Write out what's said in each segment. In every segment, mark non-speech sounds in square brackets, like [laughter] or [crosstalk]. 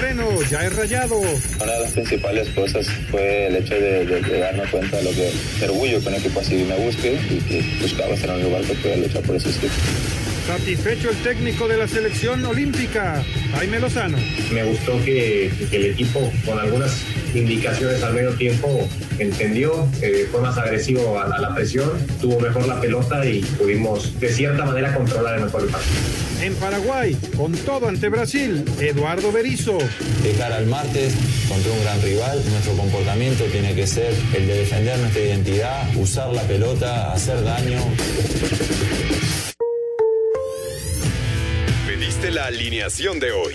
Moreno, ya es rayado. Una de las principales cosas fue el hecho de, de- de darme cuenta de lo que de orgullo que un equipo así me busque y que buscaba estar en un lugar que pudiera luchar por esos títulos. Satisfecho el técnico de la selección olímpica, Jaime Lozano. Me gustó que, que el equipo, con algunas indicaciones al medio tiempo, entendió, eh, fue más agresivo a, a la presión, tuvo mejor la pelota y pudimos de cierta manera controlar el mejor el partido. En Paraguay, con todo ante Brasil, Eduardo Berizzo. De cara al martes, contra un gran rival, nuestro comportamiento tiene que ser el de defender nuestra identidad, usar la pelota, hacer daño. Pediste la alineación de hoy.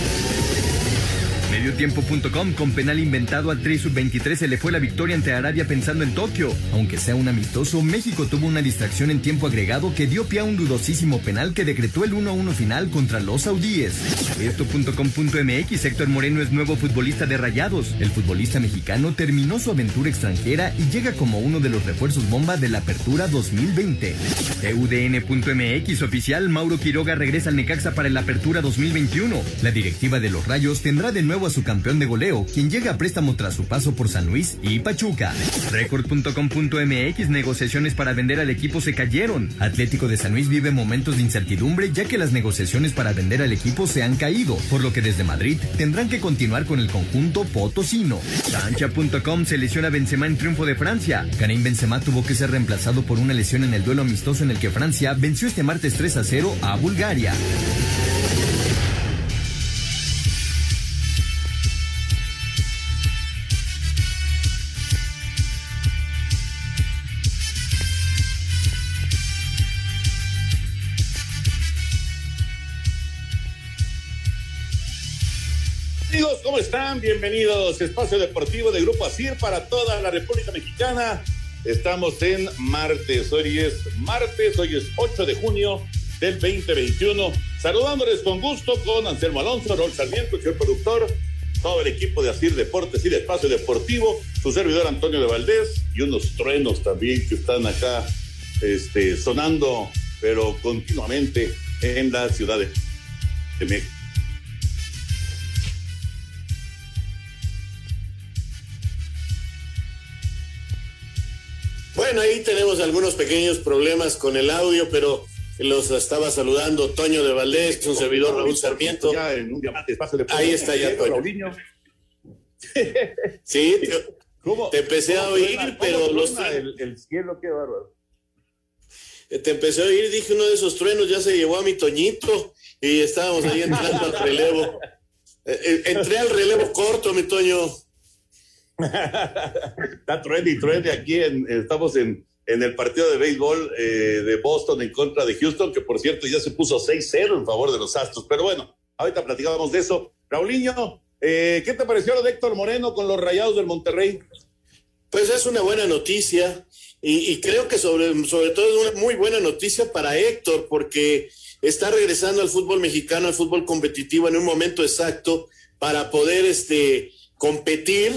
Mediotiempo.com con penal inventado al Tri Sub-23 se le fue la victoria ante Arabia pensando en Tokio. Aunque sea un amistoso, México tuvo una distracción en tiempo agregado que dio pie a un dudosísimo penal que decretó el 1-1 final contra los saudíes. Esto.com.mx Héctor Moreno es nuevo futbolista de Rayados. El futbolista mexicano terminó su aventura extranjera y llega como uno de los refuerzos bomba de la Apertura 2020. TUDN.mx oficial Mauro Quiroga regresa al Necaxa para la Apertura 2021. La directiva de los Rayos tendrá de nuevo a su campeón de goleo, quien llega a préstamo tras su paso por San Luis y Pachuca. Record.com.mx negociaciones para vender al equipo se cayeron. Atlético de San Luis vive momentos de incertidumbre ya que las negociaciones para vender al equipo se han caído, por lo que desde Madrid tendrán que continuar con el conjunto potosino. Cancha.com se lesiona Benzema en triunfo de Francia. Karim Benzema tuvo que ser reemplazado por una lesión en el duelo amistoso en el que Francia venció este martes 3 a 0 a Bulgaria. Amigos, ¿cómo están? Bienvenidos Espacio Deportivo de Grupo ASIR para toda la República Mexicana. Estamos en martes, hoy es martes, hoy es 8 de junio del 2021. Saludándoles con gusto con Anselmo Alonso, Raúl Sarmiento, señor productor, todo el equipo de ASIR Deportes y de Espacio Deportivo, su servidor Antonio de Valdés y unos truenos también que están acá este, sonando, pero continuamente en la ciudad de México. Bueno, ahí tenemos algunos pequeños problemas con el audio, pero los estaba saludando Toño de Valdés, un servidor Raúl Sarmiento. Ahí está ya Toño. Sí, te, te empecé a oír, pero los el, el cielo, qué bárbaro. te empecé a oír, dije uno de esos truenos ya se llevó a mi Toñito y estábamos ahí entrando al relevo. [laughs] Eh, eh, Entré al relevo corto, mi Toño. Está truene y truene aquí, en, estamos en, en el partido de béisbol eh, de Boston en contra de Houston, que por cierto ya se puso 6-0 en favor de los Astros. Pero bueno, ahorita platicábamos de eso. Raulinho, eh, ¿qué te pareció lo de Héctor Moreno con los Rayados del Monterrey? Pues es una buena noticia y, y creo que sobre, sobre todo es una muy buena noticia para Héctor porque está regresando al fútbol mexicano, al fútbol competitivo en un momento exacto para poder este, competir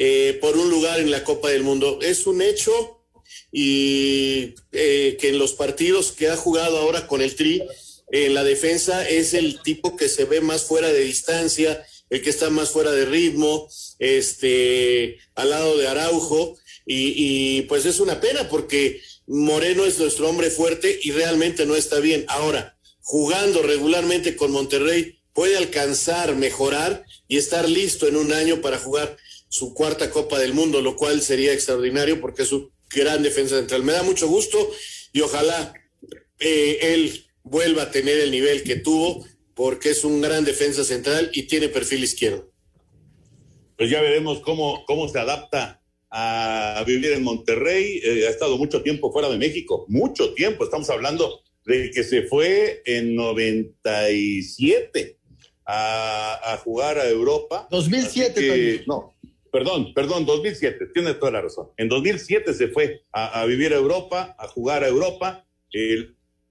eh, por un lugar en la Copa del Mundo. Es un hecho y eh, que en los partidos que ha jugado ahora con el Tri, en la defensa es el tipo que se ve más fuera de distancia, el que está más fuera de ritmo, este, al lado de Araujo, y, y pues es una pena porque Moreno es nuestro hombre fuerte y realmente no está bien. Ahora, jugando regularmente con Monterrey, puede alcanzar, mejorar y estar listo en un año para jugar su cuarta Copa del Mundo, lo cual sería extraordinario porque es su gran defensa central. Me da mucho gusto y ojalá eh, él vuelva a tener el nivel que tuvo porque es un gran defensa central y tiene perfil izquierdo. Pues ya veremos cómo, cómo se adapta a vivir en Monterrey. Eh, ha estado mucho tiempo fuera de México, mucho tiempo. Estamos hablando de que se fue en 97 a, a jugar a Europa. 2007 No, perdón, perdón, 2007, tiene toda la razón. En 2007 se fue a, vivir a Europa, a jugar a Europa.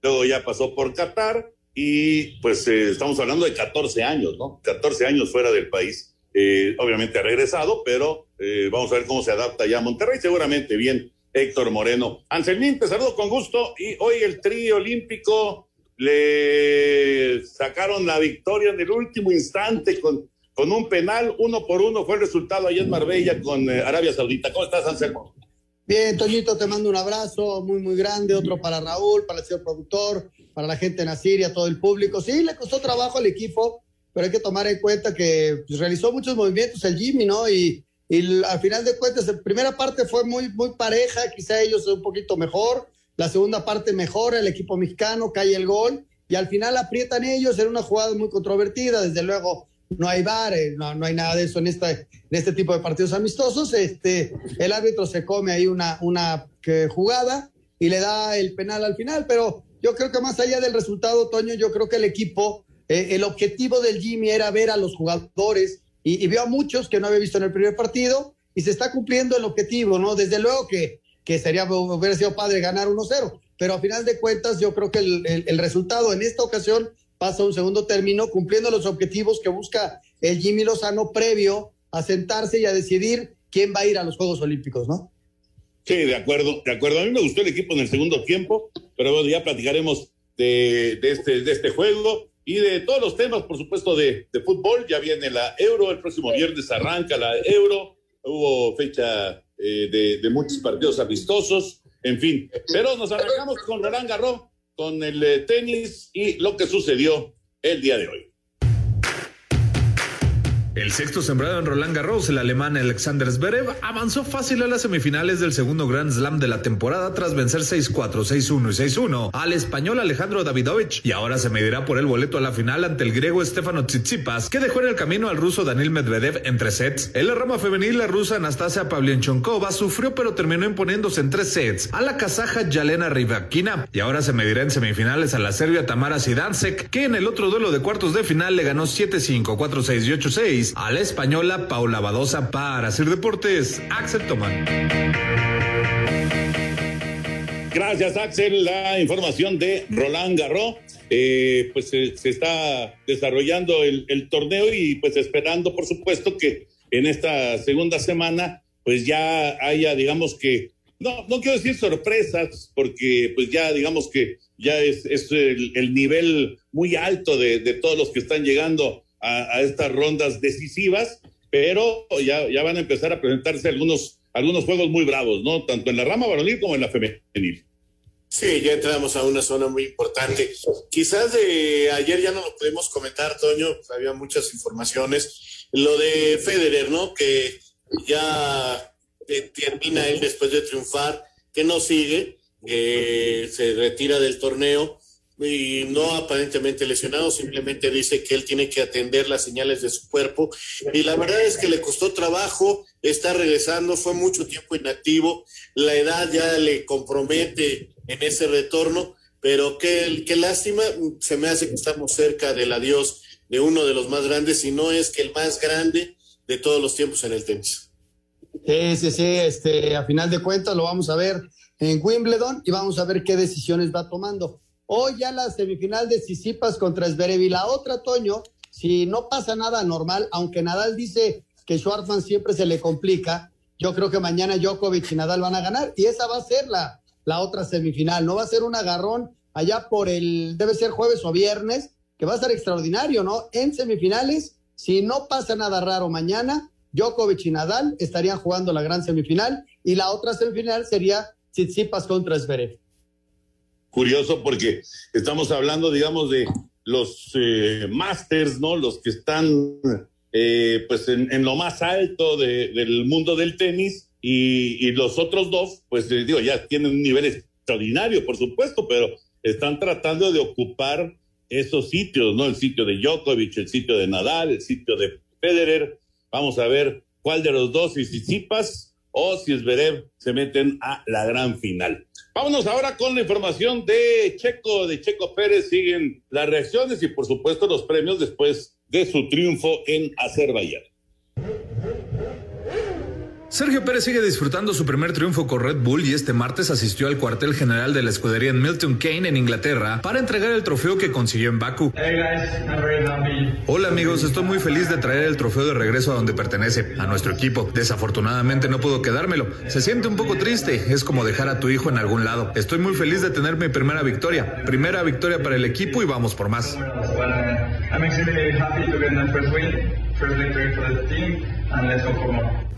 Luego ya pasó por Qatar y pues eh, estamos hablando de 14 años, ¿no? 14 años fuera del país. Eh, obviamente ha regresado, pero eh, vamos a ver cómo se adapta ya a Monterrey. Seguramente bien, Héctor Moreno. Anselmín, te saludo con gusto. Y hoy el trío olímpico le sacaron la victoria en el último instante con, con un penal, uno por uno fue el resultado allá en Marbella con eh, Arabia Saudita. ¿Cómo estás, Anselmo? Bien, Toñito, te mando un abrazo muy, muy grande, otro para Raúl, para el señor productor, para la gente en Asiria, todo el público. Sí, le costó trabajo al equipo, pero hay que tomar en cuenta que pues, realizó muchos movimientos el Jimmy, ¿no? Y, y al final de cuentas, la primera parte fue muy, muy pareja, quizá ellos un poquito mejor, la segunda parte mejora, el equipo mexicano cae el gol y al final aprietan ellos, era una jugada muy controvertida, desde luego no hay bar, eh, no, no hay nada de eso en, esta, en este tipo de partidos amistosos, este, el árbitro se come ahí una, una jugada y le da el penal al final, pero yo creo que más allá del resultado, Toño, yo creo que el equipo, eh, el objetivo del Jimmy era ver a los jugadores y, y vio a muchos que no había visto en el primer partido y se está cumpliendo el objetivo, ¿no? Desde luego que, que sería, hubiera sido padre ganar 1-0, pero a final de cuentas yo creo que el, el, el, resultado en esta ocasión pasa un segundo término cumpliendo los objetivos que busca el Jimmy Lozano previo a sentarse y a decidir quién va a ir a los Juegos Olímpicos, ¿no? Sí, de acuerdo, de acuerdo. A mí me gustó el equipo en el segundo tiempo, pero bueno, ya platicaremos de, este, de este juego y de todos los temas, por supuesto, de, fútbol. Ya viene la Euro, el próximo viernes arranca la Euro, hubo fecha eh, de, de muchos partidos amistosos, en fin. Pero nos arrancamos con Roland Garros, con el eh, tenis y lo que sucedió el día de hoy. El sexto sembrado en Roland Garros, el alemán Alexander Zverev, avanzó fácil a las semifinales del segundo Grand Slam de la temporada tras vencer 6-4, 6-1 y 6-1 al español Alejandro Davidovich y ahora se medirá por el boleto a la final ante el griego Stefano Tsitsipas, que dejó en el camino al ruso Daniil Medvedev en tres sets. En la rama femenil, la rusa Anastasia Pavlyuchenkova sufrió pero terminó imponiéndose en tres sets a la kazaja Yalena Rybakina y ahora se medirá en semifinales a la serbia Tamara Sidansek, que en el otro duelo de cuartos de final le ganó 7-5, 4-6 y 8-6 a la española Paula Badosa para Sir Deportes, Axel Tomán. Gracias, Axel. La información de Roland Garros. Eh, pues se, se, está desarrollando el, torneo y pues esperando, por supuesto, que en esta segunda semana pues ya haya, digamos que, no, no quiero decir sorpresas, porque pues ya digamos que ya es, es el, el, nivel muy alto de todos los que están llegando a, a, estas rondas decisivas, pero ya, ya van a empezar a presentarse algunos, algunos juegos muy bravos, ¿no? Tanto en la rama varonil como en la femenil. Sí, ya entramos a una zona muy importante. Quizás de ayer ya no lo pudimos comentar, Toño, pues había muchas informaciones. Lo de Federer, ¿no? Que ya termina él después de triunfar, que no sigue, que se retira del torneo y no aparentemente lesionado, simplemente dice que él tiene que atender las señales de su cuerpo y la verdad es que le costó trabajo, está regresando, fue mucho tiempo inactivo, la edad ya le compromete en ese retorno, pero qué, qué lástima, se me hace que estamos cerca del adiós de uno de los más grandes, si no es que el más grande de todos los tiempos en el tenis. Sí, sí, sí, este, a final de cuentas lo vamos a ver en Wimbledon y vamos a ver qué decisiones va tomando. Hoy ya la semifinal de Sisipas contra Zverev y la otra, Toño, si no pasa nada normal, aunque Nadal dice que Schwartzman siempre se le complica, yo creo que mañana Djokovic y Nadal van a ganar y esa va a ser la, la otra semifinal. No va a ser un agarrón allá por el, debe ser jueves o viernes, que va a ser extraordinario, ¿no? En semifinales, si no pasa nada raro mañana, Djokovic y Nadal estarían jugando la gran semifinal y la otra semifinal sería Tsitsipas contra Zverev. Curioso porque estamos hablando, digamos, de los eh, masters, ¿no? Los que están eh, pues en, lo más alto de, del mundo del tenis y, y los otros dos, pues eh, digo, ya tienen un nivel extraordinario, por supuesto, pero están tratando de ocupar esos sitios, ¿no? El sitio de Djokovic, el sitio de Nadal, el sitio de Federer. Vamos a ver cuál de los dos, si Tsitsipas o si Zverev se meten a la gran final. Vámonos ahora con la información de Checo, de Checo Pérez. Siguen las reacciones y por supuesto los premios después de su triunfo en Azerbaiyán. Sergio Pérez sigue disfrutando su primer triunfo con Red Bull y este martes asistió al cuartel general de la escudería en Milton Keynes en Inglaterra para entregar el trofeo que consiguió en Baku. Hola amigos, estoy muy feliz de traer el trofeo de regreso a donde pertenece, a nuestro equipo. Desafortunadamente no puedo quedármelo. Se siente un poco triste, es como dejar a tu hijo en algún lado. Estoy muy feliz de tener mi primera victoria. Primera victoria para el equipo y vamos por más.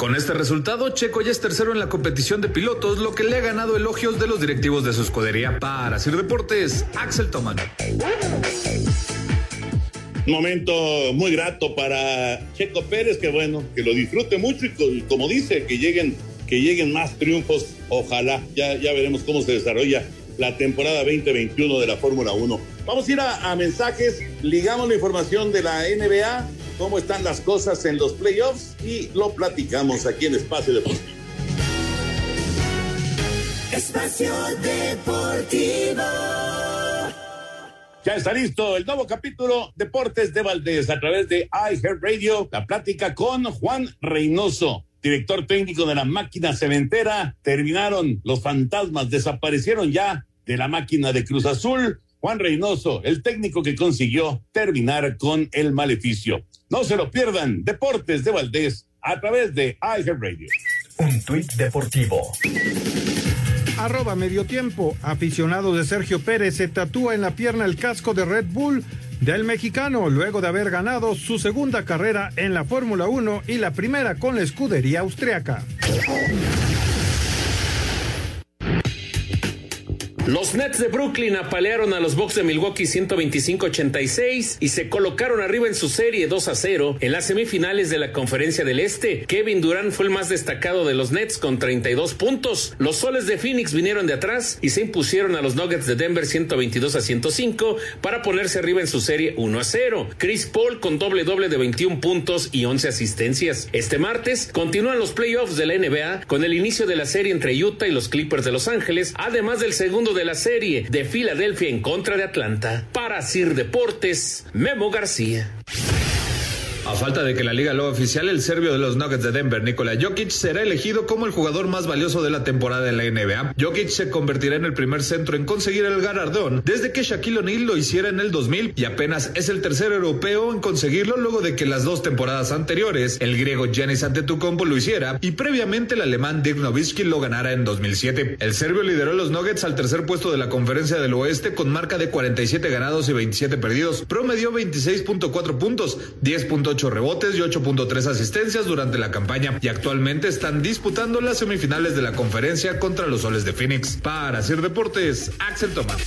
Con este resultado, Checo ya es tercero en la competición de pilotos, lo que le ha ganado elogios de los directivos de su escudería. Para Sir Deportes, Axel Toman. Momento muy grato para Checo Pérez, que bueno, que lo disfrute mucho y como dice, que lleguen, que lleguen más triunfos. Ojalá, ya, ya veremos cómo se desarrolla la temporada 2021 de la Fórmula 1. Vamos a ir a, a mensajes, ligamos la información de la NBA cómo están las cosas en los playoffs y lo platicamos aquí en Espacio Deportivo. Espacio Deportivo. Ya está listo el nuevo capítulo Deportes de Valdés a través de iHeartRadio. La plática con Juan Reynoso, director técnico de la máquina cementera. Terminaron los fantasmas, desaparecieron ya de la máquina de Cruz Azul. Juan Reynoso, el técnico que consiguió terminar con el maleficio. No se lo pierdan, Deportes de Valdés, a través de iHeartRadio. Un tuit deportivo. Arroba medio tiempo. Aficionado de Sergio Pérez se tatúa en la pierna el casco de Red Bull del mexicano luego de haber ganado su segunda carrera en la Fórmula 1 y la primera con la escudería austriaca. Los Nets de Brooklyn apalearon a los Bucks de Milwaukee 125-86 y se colocaron arriba en su serie 2 a 0 en las semifinales de la Conferencia del Este. Kevin Durant fue el más destacado de los Nets con 32 puntos. Los Soles de Phoenix vinieron de atrás y se impusieron a los Nuggets de Denver 122 a 105 para ponerse arriba en su serie 1 a 0. Chris Paul con doble doble de 21 puntos y 11 asistencias. Este martes continúan los playoffs de la NBA con el inicio de la serie entre Utah y los Clippers de Los Ángeles, además del segundo de la serie de Filadelfia en contra de Atlanta. Para Sir Deportes, Memo García. A falta de que la liga lo oficial, el serbio de los Nuggets de Denver, Nikola Jokic, será elegido como el jugador más valioso de la temporada en la NBA. Jokic se convertirá en el primer centro en conseguir el galardón desde que Shaquille O'Neal lo hiciera en el 2000 y apenas es el tercer europeo en conseguirlo luego de que las dos temporadas anteriores el griego Giannis Antetokounmpo lo hiciera y previamente el alemán Dirk Nowitzki lo ganara en 2007. El serbio lideró los Nuggets al tercer puesto de la Conferencia del Oeste con marca de 47 ganados y 27 perdidos. Promedió 26.4 puntos, 10.8 rebotes y 8.3 asistencias durante la campaña y actualmente están disputando las semifinales de la conferencia contra los Soles de Phoenix. Para hacer deportes, Axel Tomás.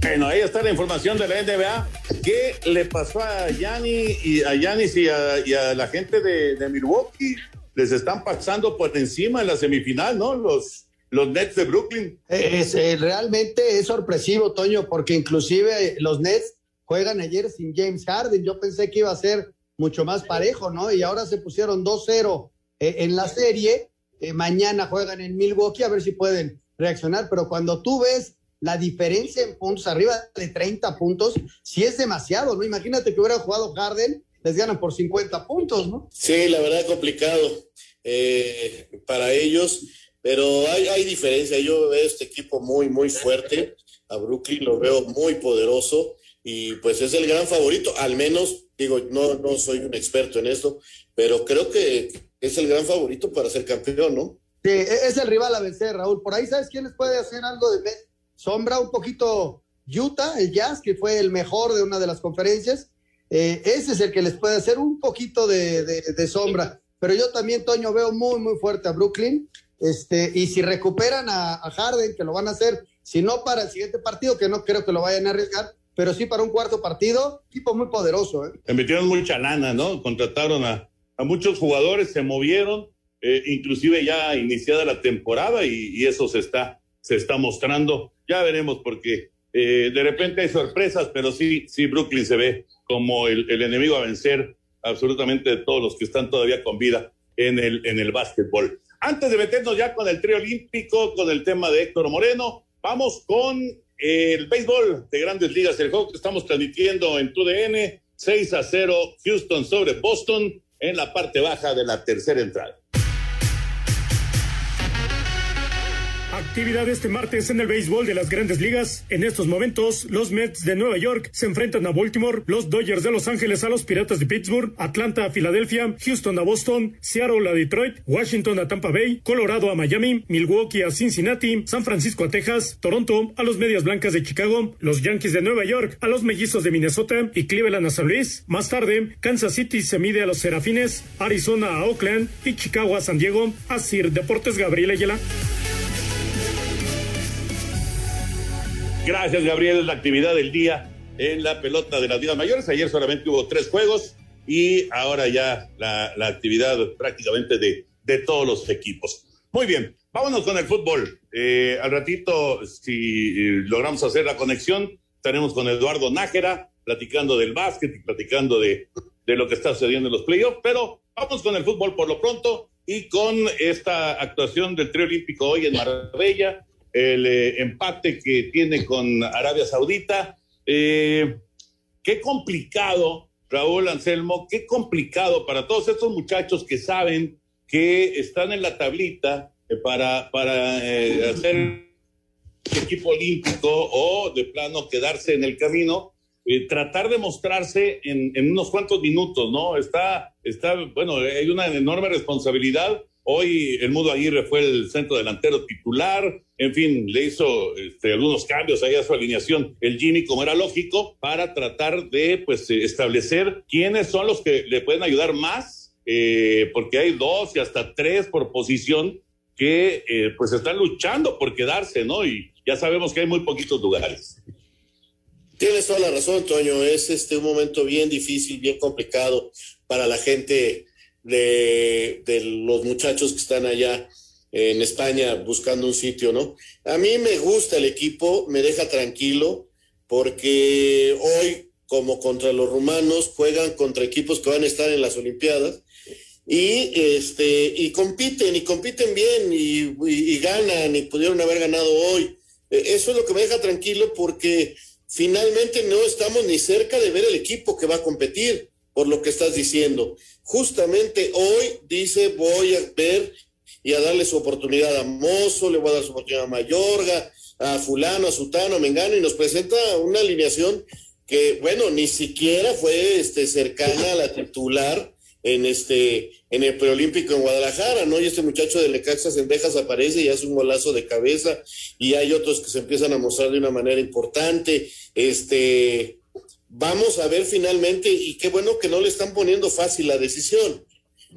Bueno, ahí está la información de la NBA. ¿Qué le pasó a Yanni y a Yanis y a, la gente de, Milwaukee? Les están pasando por encima en la semifinal, ¿no? Los, los Nets de Brooklyn. Es, eh, realmente es sorpresivo, Toño, porque inclusive los Nets juegan ayer sin James Harden. Yo pensé que iba a ser mucho más parejo, ¿no? Y ahora se pusieron 2-0 eh, en la serie. Eh, mañana juegan en Milwaukee a ver si pueden reaccionar. Pero cuando tú ves la diferencia en puntos, arriba de 30 puntos, sí es demasiado, ¿no? Imagínate que hubiera jugado Harden, les ganan por 50 puntos, ¿no? Sí, la verdad complicado eh, para ellos, pero hay, hay diferencia. Yo veo este equipo muy, muy fuerte. A Brooklyn lo veo muy poderoso y pues es el gran favorito, al menos, digo, no, no soy un experto en esto, pero creo que es el gran favorito para ser campeón, ¿no? Sí, es el rival a vencer, Raúl. Por ahí, ¿sabes quién les puede hacer algo de sombra? Un poquito Utah, el Jazz, que fue el mejor de una de las conferencias. eh, ese es el que les puede hacer un poquito de, de, sombra. Pero yo también, Toño, veo muy, muy fuerte a Brooklyn. Este, y si recuperan a, Harden, que lo van a hacer, si no para el siguiente partido, que no creo que lo vayan a arriesgar, pero sí para un cuarto partido, equipo muy poderoso. ¿eh? Mucha lana, ¿no? Contrataron a, a muchos jugadores, se movieron, eh, inclusive ya iniciada la temporada y, eso se está, se está mostrando. Ya veremos porque eh, de repente hay sorpresas, pero sí, sí, Brooklyn se ve como el, el, enemigo a vencer absolutamente de todos los que están todavía con vida en el, en el básquetbol. Antes de meternos ya con el trío olímpico, con el tema de Héctor Moreno, vamos con el béisbol de grandes ligas, el juego que estamos transmitiendo en TUDN, 6 a 0, Houston sobre Boston en la parte baja de la tercera entrada. Actividad este martes en el béisbol de las grandes ligas. En estos momentos, los Mets de Nueva York se enfrentan a Baltimore, los Dodgers de Los Ángeles a los Piratas de Pittsburgh, Atlanta a Filadelfia, Houston a Boston, Seattle a Detroit, Washington a Tampa Bay, Colorado a Miami, Milwaukee a Cincinnati, San Francisco a Texas, Toronto a los Medias Blancas de Chicago, los Yankees de Nueva York a los Mellizos de Minnesota y Cleveland a San Luis. Más tarde, Kansas City se mide a los Serafines, Arizona a Oakland y Chicago a San Diego. A Sir Deportes Gabriel Ayala. Gracias, Gabriel. La actividad del día en la pelota de las ligas mayores. Ayer solamente hubo tres juegos y ahora ya la, actividad prácticamente de, de, todos los equipos. Muy bien, vámonos con el fútbol. Eh, al ratito, si eh, logramos hacer la conexión, estaremos con Eduardo Nájera platicando del básquet y platicando de, de lo que está sucediendo en los playoffs, pero vamos con el fútbol por lo pronto y con esta actuación del trío olímpico hoy en Marbella el eh, empate que tiene con Arabia Saudita. Eh, qué complicado, Raúl Anselmo, qué complicado para todos estos muchachos que saben que están en la tablita eh, para, para hacer equipo olímpico o de plano quedarse en el camino. tratar de mostrarse en, en, unos cuantos minutos, ¿no? Está, está, bueno, hay una enorme responsabilidad Hoy el Mudo Aguirre fue el centro delantero titular, en fin, le hizo este, algunos cambios ahí a su alineación el Jimmy, como era lógico, para tratar de pues eh, establecer quiénes son los que le pueden ayudar más, eh, porque hay dos y hasta tres por posición que eh, pues están luchando por quedarse, ¿no? Y ya sabemos que hay muy poquitos lugares. Tienes toda la razón, Toño. Es este un momento bien difícil, bien complicado para la gente de, los muchachos que están allá en España buscando un sitio, ¿no? A mí me gusta el equipo, me deja tranquilo, porque hoy, como contra los rumanos, juegan contra equipos que van a estar en las Olimpiadas y este y compiten y compiten bien y, y, ganan y pudieron haber ganado hoy. E, eso es lo que me deja tranquilo porque finalmente no estamos ni cerca de ver el equipo que va a competir por lo que estás diciendo. Justamente hoy dice voy a ver y a darle su oportunidad a Mozo, le voy a dar su oportunidad a Mayorga, a fulano, a sutano, a Mengano, y nos presenta una alineación que, bueno, ni siquiera fue este, cercana a la titular en este en el preolímpico en Guadalajara, ¿no? Y este muchacho de Lecaxa Sendejas aparece y hace un golazo de cabeza y hay otros que se empiezan a mostrar de una manera importante. Este, vamos a ver finalmente, y qué bueno que no le están poniendo fácil la decisión,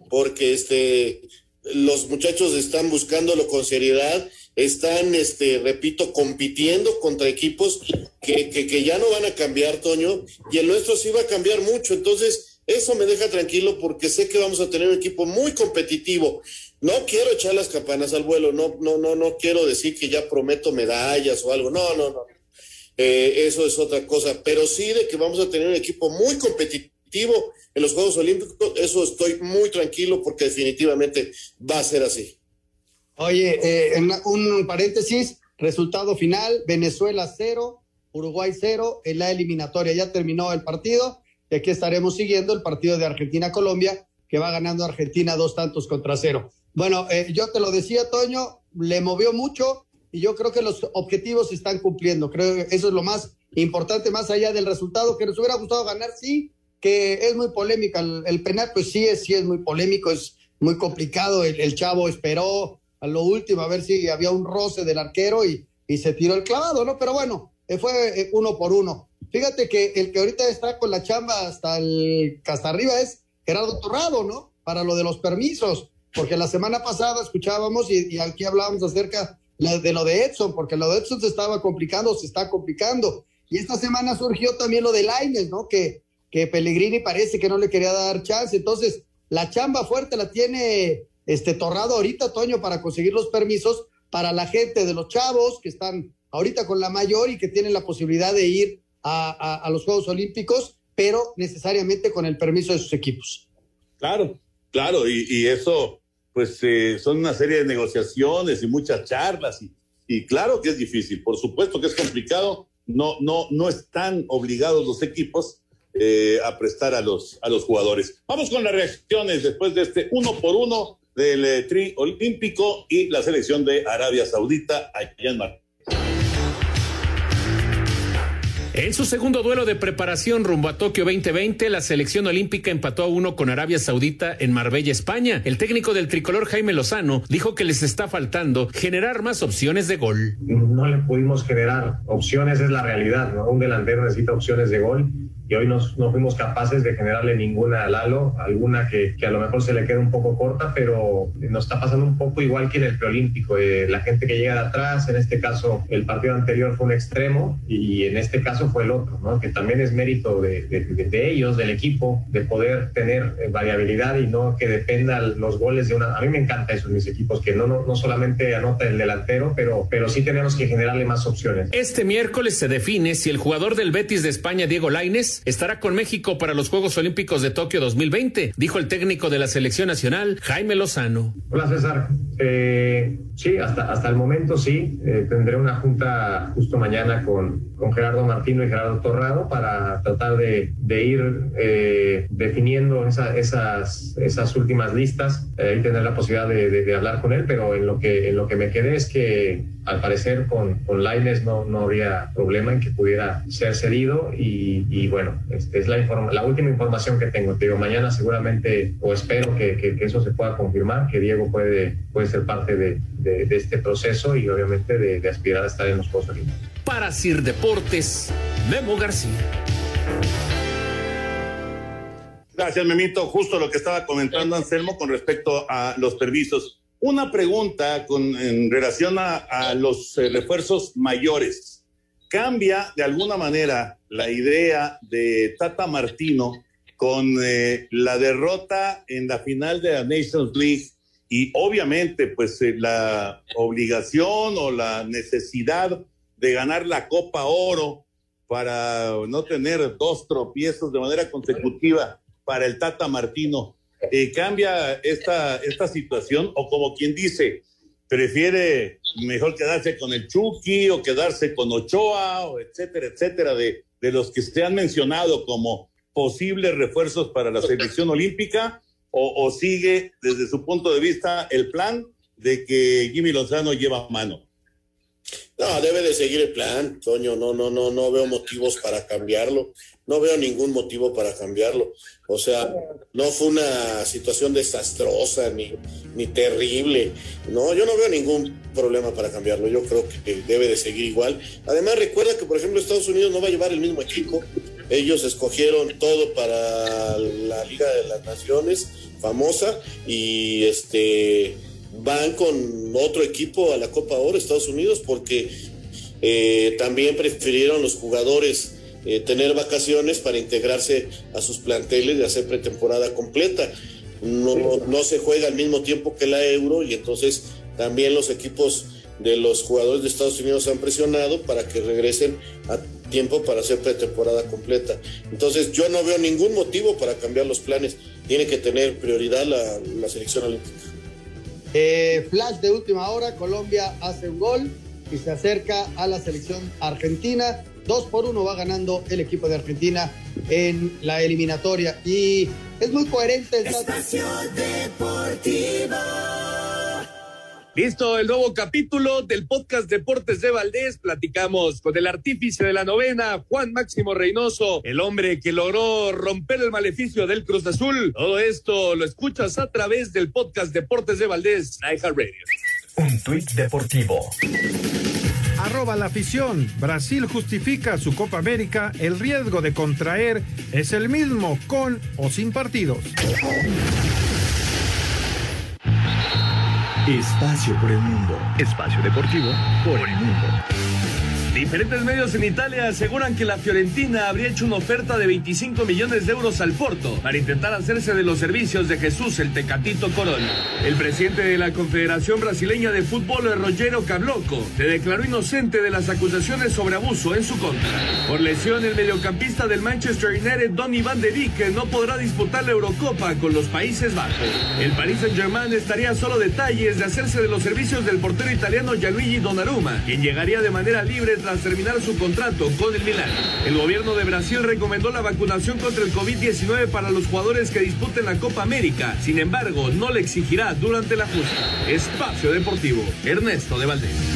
porque este, los muchachos están buscándolo con seriedad, están, este, repito, compitiendo contra equipos que, que, que ya no van a cambiar, Toño, y el nuestro sí va a cambiar mucho, entonces eso me deja tranquilo porque sé que vamos a tener un equipo muy competitivo. No quiero echar las campanas al vuelo, no, no, no, no quiero decir que ya prometo medallas o algo, no, no, no eh, eso es otra cosa, pero sí de que vamos a tener un equipo muy competitivo en los Juegos Olímpicos, eso estoy muy tranquilo porque definitivamente va a ser así. Oye, eh, un paréntesis, resultado final, Venezuela cero, Uruguay cero, en la eliminatoria ya terminó el partido y aquí estaremos siguiendo el partido de Argentina-Colombia, que va ganando Argentina dos tantos contra cero. Bueno, eh, yo te lo decía, Toño, le movió mucho, y yo creo que los objetivos se están cumpliendo. Creo que eso es lo más importante, más allá del resultado, que nos hubiera gustado ganar, sí, que es muy polémica. El, penal, pues sí es, sí es muy polémico, es muy complicado. El, chavo esperó a lo último a ver si había un roce del arquero y, y se tiró el clavado, ¿no? Pero bueno, eh, fue eh, uno por uno. Fíjate que el que ahorita está con la chamba hasta, el, hasta arriba es Gerardo Torrado, ¿no? Para lo de los permisos, porque la semana pasada escuchábamos y, y aquí hablábamos acerca de lo de Edson, porque lo de Edson se estaba complicando, se está complicando. Y esta semana surgió también lo de Laines, ¿no? Que, que Pellegrini parece que no le quería dar chance. Entonces, la chamba fuerte la tiene este Torrado ahorita, Toño, para conseguir los permisos para la gente de los chavos que están ahorita con la mayor y que tienen la posibilidad de ir a, a, los Juegos Olímpicos, pero necesariamente con el permiso de sus equipos. Claro, claro, y, y eso, pues eh, son una serie de negociaciones y muchas charlas, y, y claro que es difícil, por supuesto que es complicado, no, no, no están obligados los equipos eh, a prestar a los, a los jugadores. Vamos con las reacciones después de este uno por uno del eh, tri olímpico y la selección de Arabia Saudita allá en Mar En su segundo duelo de preparación rumbo a Tokio 2020, la selección olímpica empató a uno con Arabia Saudita en Marbella, España. El técnico del tricolor Jaime Lozano dijo que les está faltando generar más opciones de gol. No le pudimos generar opciones, es la realidad, ¿no? Un delantero necesita opciones de gol hoy nos, no fuimos capaces de generarle ninguna a Lalo, alguna que, que, a lo mejor se le queda un poco corta, pero nos está pasando un poco igual que en el preolímpico. Eh, la gente que llega de atrás, en este caso el partido anterior fue un extremo y en este caso fue el otro, ¿no? que también es mérito de, de, de ellos, del equipo, de poder tener eh, variabilidad y no que dependan los goles de una... A mí me encanta eso en mis equipos, que no, no, no solamente anota el delantero, pero, pero sí tenemos que generarle más opciones. Este miércoles se define si el jugador del Betis de España, Diego Laines, estará con México para los Juegos Olímpicos de Tokio 2020, dijo el técnico de la selección nacional, Jaime Lozano. Hola César, eh, sí, hasta, hasta el momento sí, eh, tendré una junta justo mañana con, con Gerardo Martino y Gerardo Torrado para tratar de, de ir eh, definiendo esa, esas, esas últimas listas. Eh, y tener la posibilidad de, de, de, hablar con él, pero en lo que, en lo que me quedé es que al parecer con, con Laines no, no habría problema en que pudiera ser cedido y, y bueno, este es la, informa la última información que tengo. Te digo, mañana seguramente o espero que, que, que, eso se pueda confirmar, que Diego puede, puede ser parte de, de, de este proceso y obviamente de, de aspirar a estar en los Juegos Olímpicos. Para Sir Deportes, Memo García. Gracias, Memito. Justo lo que estaba comentando Anselmo con respecto a los permisos. Una pregunta con, en relación a, los eh, refuerzos mayores. ¿Cambia de alguna manera la idea de Tata Martino con eh, la derrota en la final de la Nations League y obviamente pues eh, la obligación o la necesidad de ganar la Copa Oro para no tener dos tropiezos de manera consecutiva para el Tata Martino? Eh, ¿Cambia esta, esta situación o como quien dice, prefiere mejor quedarse con el Chucky o quedarse con Ochoa o etcétera, etcétera, de, de los que se han mencionado como posibles refuerzos para la selección olímpica o, sigue desde su punto de vista el plan de que Jimmy Lozano lleva mano? No, debe de seguir el plan, Toño. No, no, no, no veo motivos para cambiarlo. No veo ningún motivo para cambiarlo. O sea, no fue una situación desastrosa ni, ni terrible. No, yo no veo ningún problema para cambiarlo. Yo creo que debe de seguir igual. Además, recuerda que, por ejemplo, Estados Unidos no va a llevar el mismo equipo. Ellos escogieron todo para la Liga de las Naciones, famosa, y este van con otro equipo a la Copa Oro, Estados Unidos, porque eh, también prefirieron los jugadores eh, tener vacaciones para integrarse a sus planteles y hacer pretemporada completa. No, no se juega al mismo tiempo que la Euro y entonces también los equipos de los jugadores de Estados Unidos han presionado para que regresen a tiempo para hacer pretemporada completa. Entonces yo no veo ningún motivo para cambiar los planes. Tiene que tener prioridad la, la selección olímpica. Eh, flash de última hora, Colombia hace un gol y se acerca a la selección argentina. Dos por uno va ganando el equipo de Argentina en la eliminatoria y es muy coherente. El Espacio Deportivo. Listo, el nuevo capítulo del podcast Deportes de Valdés. Platicamos con el artífice de la novena, Juan Máximo Reynoso, el hombre que logró romper el maleficio del Cruz Azul. Todo esto lo escuchas a través del podcast Deportes de Valdés, iHeartRadio. Un tuit deportivo. Arroba la afición. Brasil justifica su Copa América. El riesgo de contraer es el mismo con o sin partidos. Espacio por el mundo. Espacio deportivo por el mundo. Diferentes medios en Italia aseguran que la Fiorentina habría hecho una oferta de 25 millones de euros al Porto para intentar hacerse de los servicios de Jesús el Tecatito Corona. El presidente de la Confederación Brasileña de Fútbol, Rogero Cabloco, se declaró inocente de las acusaciones sobre abuso en su contra. Por lesión, el mediocampista del Manchester United, Donny van de Beek, no podrá disputar la Eurocopa con los Países Bajos. El Paris Saint-Germain estaría solo detalles de hacerse de los servicios del portero italiano Gianluigi Donnarumma, quien llegaría de manera libre tras terminar su contrato con el Milán. El gobierno de Brasil recomendó la vacunación contra el COVID-19 para los jugadores que disputen la Copa América. Sin embargo, no le exigirá durante la justa. Espacio Deportivo, Ernesto de Valdés.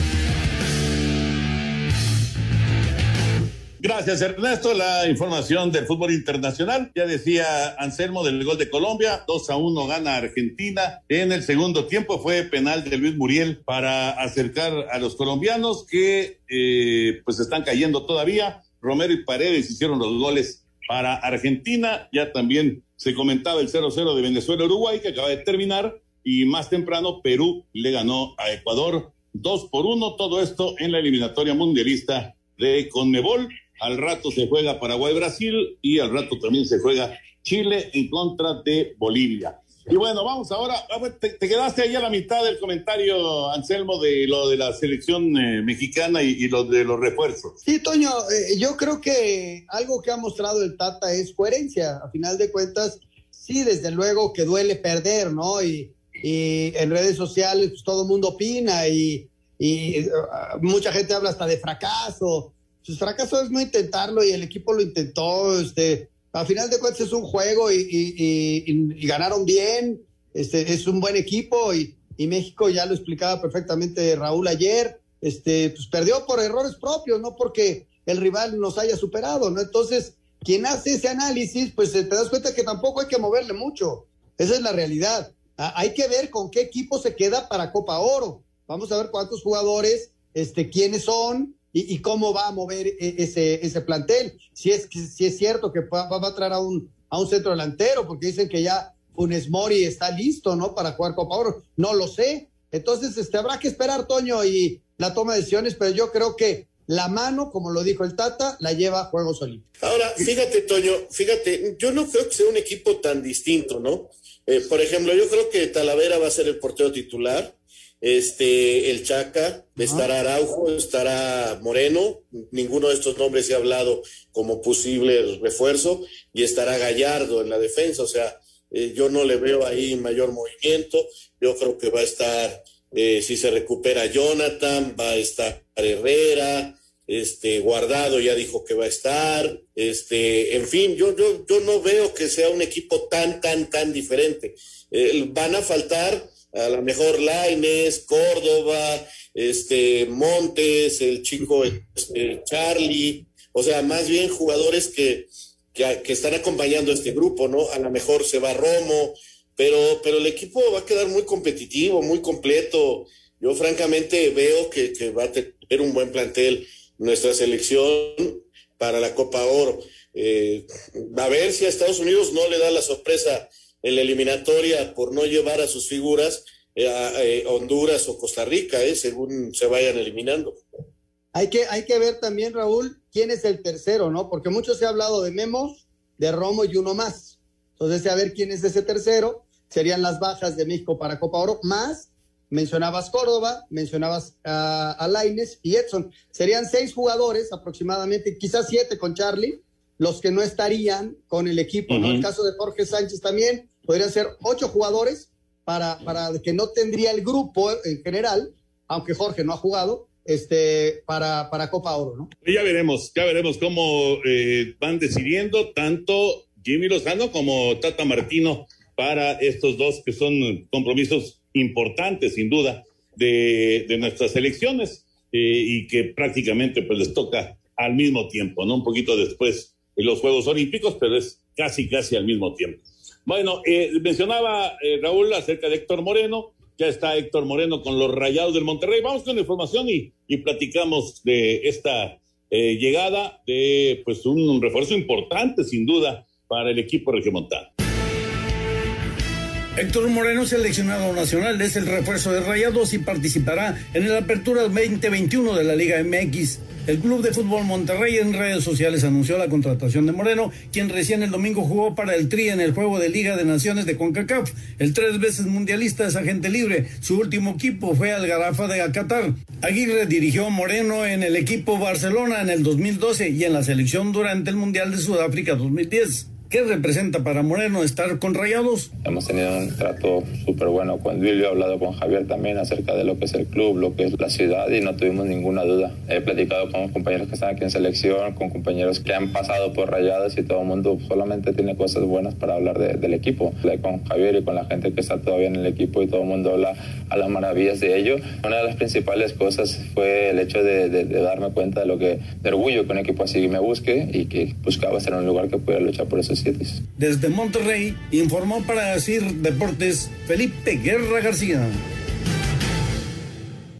Gracias, Ernesto. La información del fútbol internacional. Ya decía Anselmo del gol de Colombia. 2 a 1 gana Argentina. En el segundo tiempo fue penal de Luis Muriel para acercar a los colombianos que eh, pues están cayendo todavía. Romero y Paredes hicieron los goles para Argentina. Ya también se comentaba el 0-0 de Venezuela-Uruguay que acaba de terminar. Y más temprano Perú le ganó a Ecuador 2 por 1. Todo esto en la eliminatoria mundialista de Conmebol. Al rato se juega Paraguay-Brasil y al rato también se juega Chile en contra de Bolivia. Y bueno, vamos ahora, te, te quedaste ahí a la mitad del comentario, Anselmo, de lo de la selección eh, mexicana y, lo de los refuerzos. Sí, Toño, eh, yo creo que algo que ha mostrado el Tata es coherencia. A final de cuentas, sí, desde luego que duele perder, ¿no? Y, en redes sociales pues, todo el mundo opina y, uh, mucha gente habla hasta de fracaso su fracaso es no intentarlo y el equipo lo intentó. Este, a final de cuentas es un juego y, y, y, y ganaron bien. Este, es un buen equipo y, México ya lo explicaba perfectamente Raúl ayer. Este, pues perdió por errores propios, no porque el rival nos haya superado, ¿no? Entonces, quien hace ese análisis, pues te das cuenta que tampoco hay que moverle mucho. Esa es la realidad. hay que ver con qué equipo se queda para Copa Oro. Vamos a ver cuántos jugadores, este, quiénes son, y, cómo va a mover ese, ese plantel. Si es, si es cierto que va, va, a traer a un, a un centro delantero, porque dicen que ya Funes Mori está listo, ¿no? Para jugar Copa Oro. No lo sé. Entonces, este, habrá que esperar, Toño, y la toma de decisiones, pero yo creo que la mano, como lo dijo el Tata, la lleva a Juegos Olímpicos. Ahora, fíjate, Toño, fíjate, yo no creo que sea un equipo tan distinto, ¿no? Eh, por ejemplo, yo creo que Talavera va a ser el portero titular este, el Chaca, estará Araujo, estará Moreno, ninguno de estos nombres se ha hablado como posible refuerzo, y estará Gallardo en la defensa, o sea, eh, yo no le veo ahí mayor movimiento, yo creo que va a estar, eh, si se recupera Jonathan, va a estar Herrera, este, Guardado ya dijo que va a estar, este, en fin, yo, yo, yo no veo que sea un equipo tan, tan, tan diferente. Eh, van a faltar a lo mejor Laines, Córdoba, este Montes, el chico este, Charlie, o sea, más bien jugadores que, que, que, están acompañando a este grupo, ¿no? A lo mejor se va Romo, pero, pero el equipo va a quedar muy competitivo, muy completo. Yo francamente veo que, que va a tener un buen plantel nuestra selección para la Copa Oro. Eh, a ver si a Estados Unidos no le da la sorpresa en la eliminatoria por no llevar a sus figuras eh, a, eh, Honduras o Costa Rica, eh, según se vayan eliminando. Hay que, hay que ver también, Raúl, quién es el tercero, ¿no? Porque mucho se ha hablado de Memos, de Romo y uno más. Entonces, a ver quién es ese tercero. Serían las bajas de México para Copa Oro, más mencionabas Córdoba, mencionabas a, a Laines y Edson. Serían seis jugadores aproximadamente, quizás siete con Charlie, los que no estarían con el equipo, ¿no? El caso de Jorge Sánchez también, podrían ser ocho jugadores para, para que no tendría el grupo en general, aunque Jorge no ha jugado, este, para, para Copa Oro, ¿no? Ya veremos, ya veremos cómo eh, van decidiendo tanto Jimmy Lozano como Tata Martino para estos dos que son compromisos importantes, sin duda, de, de nuestras elecciones eh, y que prácticamente pues les toca al mismo tiempo, ¿no? Un poquito después de los Juegos Olímpicos, pero es casi, casi al mismo tiempo. Bueno, eh, mencionaba eh, Raúl acerca de Héctor Moreno, Ya está Héctor Moreno con los Rayados del Monterrey. Vamos con la información y, y platicamos de esta eh, llegada de pues un refuerzo importante, sin duda, para el equipo regiomontano. Héctor Moreno, seleccionado nacional, es el refuerzo de Rayados y participará en la apertura 2021 de la Liga MX. El Club de Fútbol Monterrey en redes sociales anunció la contratación de Moreno, quien recién el domingo jugó para el Tri en el juego de Liga de Naciones de CONCACAF. El tres veces mundialista es agente libre. Su último equipo fue al Garafa de Qatar. Aguirre dirigió a Moreno en el equipo Barcelona en el 2012 y en la selección durante el Mundial de Sudáfrica 2010. ¿Qué representa para Moreno estar con Rayados? Hemos tenido un trato súper bueno con Duilio, he hablado con Javier también acerca de lo que es el club, lo que es la ciudad y no tuvimos ninguna duda. He platicado con compañeros que están aquí en selección, con compañeros que han pasado por Rayados y todo el mundo solamente tiene cosas buenas para hablar de, del equipo. Con Javier y con la gente que está todavía en el equipo y todo el mundo habla a las maravillas de ello. Una de las principales cosas fue el hecho de, de, de darme cuenta de lo que, de orgullo que un equipo así me busque y que buscaba ser un lugar que pudiera luchar por esos desde Monterrey informó para CIR Deportes Felipe Guerra García.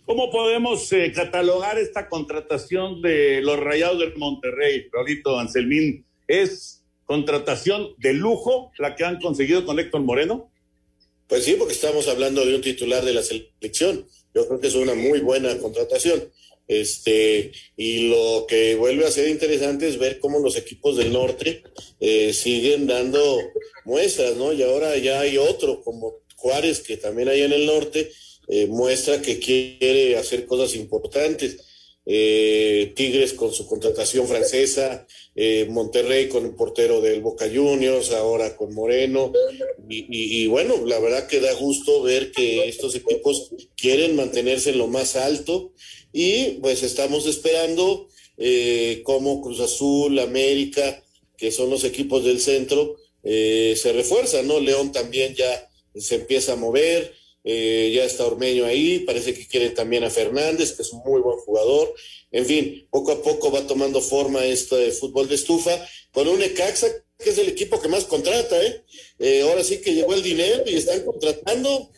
¿Cómo podemos eh, catalogar esta contratación de los Rayados del Monterrey, Raulito Anselmín? ¿Es contratación de lujo la que han conseguido con Héctor Moreno? Pues sí, porque estamos hablando de un titular de la selección. Yo creo que es una muy buena contratación. Este, y lo que vuelve a ser interesante es ver cómo los equipos del norte eh, siguen dando muestras, ¿no? Y ahora ya hay otro, como Juárez, que también hay en el norte, eh, muestra que quiere hacer cosas importantes. Eh, Tigres con su contratación francesa, eh, Monterrey con el portero del Boca Juniors, ahora con Moreno, y, y, y, bueno, la verdad que da gusto ver que estos equipos quieren mantenerse en lo más alto y pues estamos esperando eh, cómo Cruz Azul, América, que son los equipos del centro, eh, se refuerzan, ¿no? León también ya se empieza a mover, eh, ya está Ormeño ahí, parece que quieren también a Fernández, que es un muy buen jugador. En fin, poco a poco va tomando forma este fútbol de estufa, con un Ecaxa que es el equipo que más contrata, ¿eh? ¿eh? ahora sí que llegó el dinero y están contratando,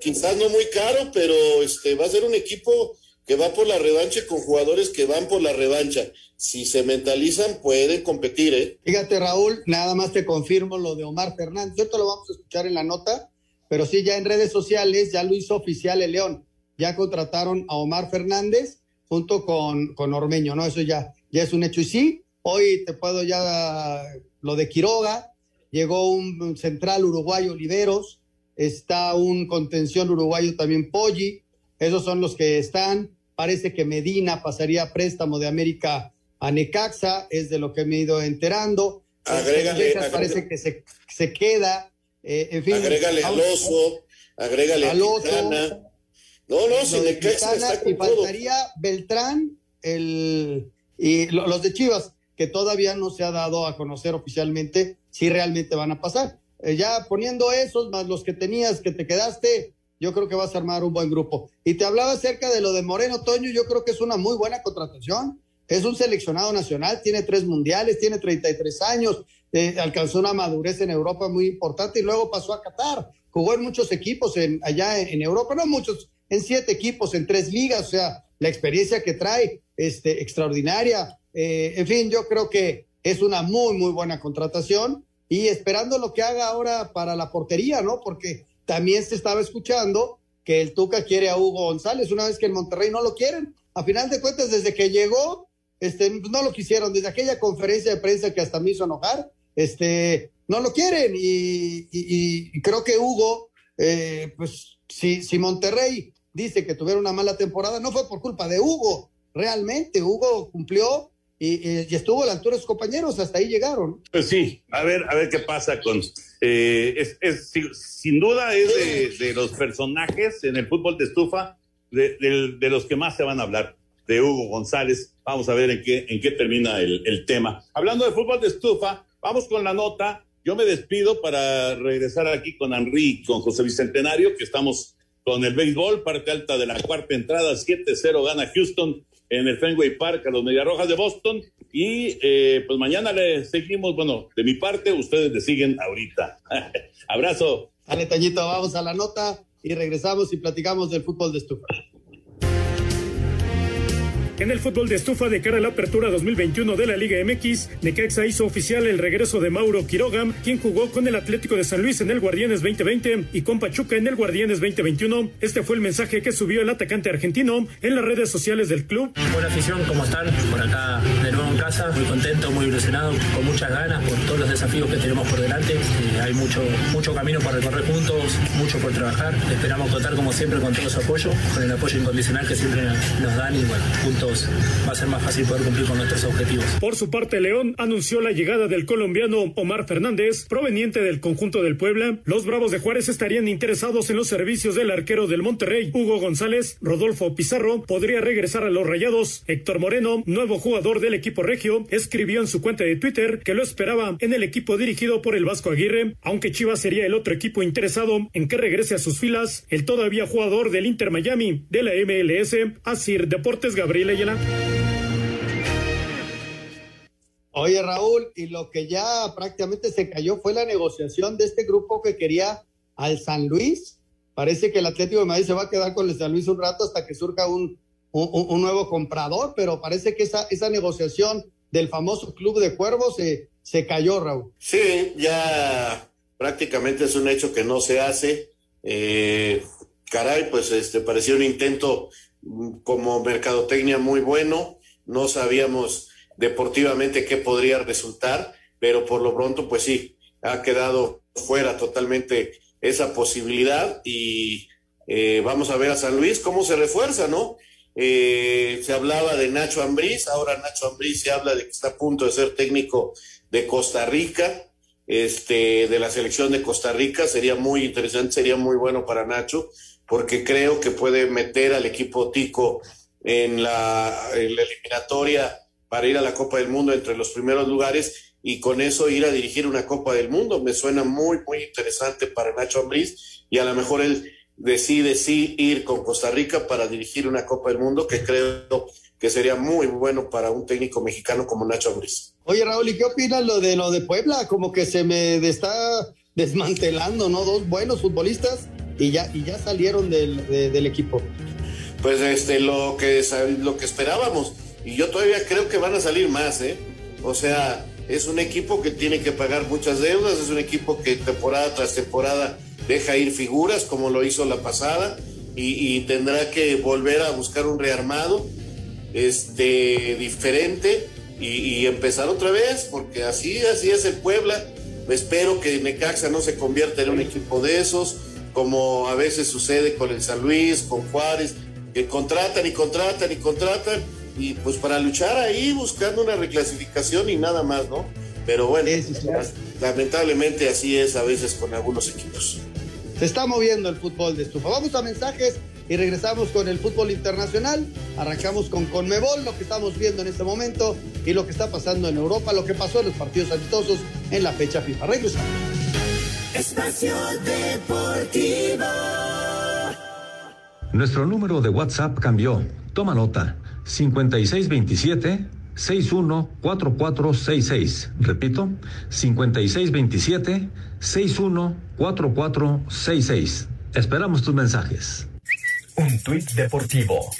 quizás no muy caro, pero este va a ser un equipo que va por la revancha con jugadores que van por la revancha. Si se mentalizan, pueden competir, ¿eh? Fíjate, Raúl, nada más te confirmo lo de Omar Fernández. Esto lo vamos a escuchar en la nota, pero sí, ya en redes sociales ya lo hizo oficial el León. Ya contrataron a Omar Fernández junto con, con Ormeño, ¿no? Eso ya, ya es un hecho. Y sí, hoy te puedo ya lo de Quiroga, llegó un central uruguayo Oliveros, está un contención uruguayo también Poggi, esos son los que están. Parece que Medina pasaría préstamo de América a Necaxa, es de lo que me he ido enterando. Agrégale, parece que se, se queda. Eh, en fin, agrégale al oso, agrégale. No, no, si Necaxa está con Y faltaría todo. Beltrán el, y los de Chivas, que todavía no se ha dado a conocer oficialmente si realmente van a pasar. Eh, ya poniendo esos, más los que tenías, que te quedaste, yo creo que vas a armar un buen grupo. Y te hablaba acerca de lo de Moreno Toño, yo creo que es una muy buena contratación. Es un seleccionado nacional, tiene tres mundiales, tiene 33 años, eh, alcanzó una madurez en Europa muy importante y luego pasó a Qatar. Jugó en muchos equipos en, allá en, Europa, no muchos, en siete equipos, en tres ligas, o sea, la experiencia que trae, este, extraordinaria. Eh, en fin, yo creo que es una muy, muy buena contratación y esperando lo que haga ahora para la portería, ¿no? Porque también se estaba escuchando que el Tuca quiere a Hugo González, una vez que el Monterrey no lo quieren. A final de cuentas, desde que llegó, este, no lo quisieron, desde aquella conferencia de prensa que hasta me hizo enojar, este, no lo quieren. Y, y, y creo que Hugo, eh, pues, si, si Monterrey dice que tuvieron una mala temporada, no fue por culpa de Hugo, realmente. Hugo cumplió y, y, estuvo a la altura de sus compañeros, hasta ahí llegaron. Pues sí, a ver, a ver qué pasa con. Eh, es, es, sin duda es de, de, los personajes en el fútbol de estufa, de, de, de, los que más se van a hablar, de Hugo González. Vamos a ver en qué, en qué termina el, el tema. Hablando de fútbol de estufa, vamos con la nota. Yo me despido para regresar aquí con Henry, con José Bicentenario, que estamos con el béisbol, parte alta de la cuarta entrada, 7-0 gana Houston en el Fenway Park a los Mediarrojas de Boston. Y eh, pues mañana le seguimos, bueno, de mi parte, ustedes le siguen ahorita. [laughs] Abrazo. Dale, Tañito, vamos a la nota. y regresamos y platicamos del fútbol de estufa. En el fútbol de estufa de cara a la apertura 2021 de la Liga MX, Necaxa hizo oficial el regreso de Mauro Quiroga, quien jugó con el Atlético de San Luis en el Guardianes 2020 y con Pachuca en el Guardianes 2021. Este fue el mensaje que subió el atacante argentino en las redes sociales del club. Buena afición, ¿cómo están? Por acá de nuevo en casa, muy contento, muy ilusionado, con muchas ganas por todos los desafíos que tenemos por delante. Eh, hay mucho, mucho camino para recorrer juntos, mucho por trabajar. Esperamos contar como siempre con todo su apoyo, con el apoyo incondicional que siempre nos dan y bueno, juntos va a ser más fácil poder cumplir con nuestros objetivos. Por su parte, León anunció la llegada del colombiano Omar Fernández, proveniente del conjunto del Puebla. Los Bravos de Juárez estarían interesados en los servicios del arquero del Monterrey, Hugo González. Rodolfo Pizarro podría regresar a los Rayados. Héctor Moreno, nuevo jugador del equipo regio, escribió en su cuenta de Twitter que lo esperaba en el equipo dirigido por el Vasco Aguirre, aunque Chivas sería el otro equipo interesado en que regrese a sus filas. El todavía jugador del Inter Miami de la MLS, Asir Deportes Gabriel Oye, Raúl, y lo que ya prácticamente se cayó fue la negociación de este grupo que quería al San Luis. Parece que el Atlético de Madrid se va a quedar con el San Luis un rato hasta que surja un, un, nuevo comprador, pero parece que esa, esa negociación del famoso Club de Cuervos se, se cayó, Raúl. Sí, ya prácticamente es un hecho que no se hace. Eh, caray, pues este parecía un intento como mercadotecnia muy bueno, no sabíamos deportivamente qué podría resultar, pero por lo pronto, pues sí, ha quedado fuera totalmente esa posibilidad y eh, vamos a ver a San Luis cómo se refuerza, ¿no? Eh, se hablaba de Nacho Ambriz, ahora Nacho Ambriz se habla de que está a punto de ser técnico de Costa Rica, este, de la selección de Costa Rica, sería muy interesante, sería muy bueno para Nacho porque creo que puede meter al equipo Tico en la, eliminatoria para ir a la Copa del Mundo entre los primeros lugares y con eso ir a dirigir una Copa del Mundo. Me suena muy, muy interesante para Nacho Ambriz y a lo mejor él decide sí ir con Costa Rica para dirigir una Copa del Mundo que creo que sería muy bueno para un técnico mexicano como Nacho Ambriz. Oye Raúl, ¿y qué opinas lo de lo de Puebla? Como que se me está desmantelando, ¿no? Dos buenos futbolistas y ya, y ya salieron del, del equipo. Pues este, lo que, lo que esperábamos, y yo todavía creo que van a salir más, ¿eh? O sea, es un equipo que tiene que pagar muchas deudas, es un equipo que temporada tras temporada deja ir figuras como lo hizo la pasada y, tendrá que volver a buscar un rearmado este, diferente y, y, empezar otra vez, porque así, así es el Puebla. Espero que Necaxa no se convierta en un equipo de esos como a veces sucede con el San Luis, con Juárez, que contratan y contratan y contratan, y pues para luchar ahí buscando una reclasificación y nada más, ¿no? Pero bueno, lamentablemente así es a veces con algunos equipos. Se está moviendo el fútbol de estufa. Vamos a mensajes y regresamos con el fútbol internacional. Arrancamos con Conmebol, lo que estamos viendo en este momento y lo que está pasando en Europa, lo que pasó en los partidos amistosos en la fecha FIFA. Regresamos. Espacio Deportivo. Nuestro número de WhatsApp cambió. Toma nota. 5627 614466. Repito, 5627 614466. Esperamos tus mensajes. Un tuit deportivo.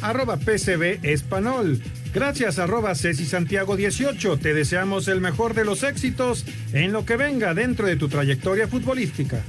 Arroba PCB Espanol. Gracias, arroba Ceci Santiago 18. Te deseamos el mejor de los éxitos en lo que venga dentro de tu trayectoria futbolística.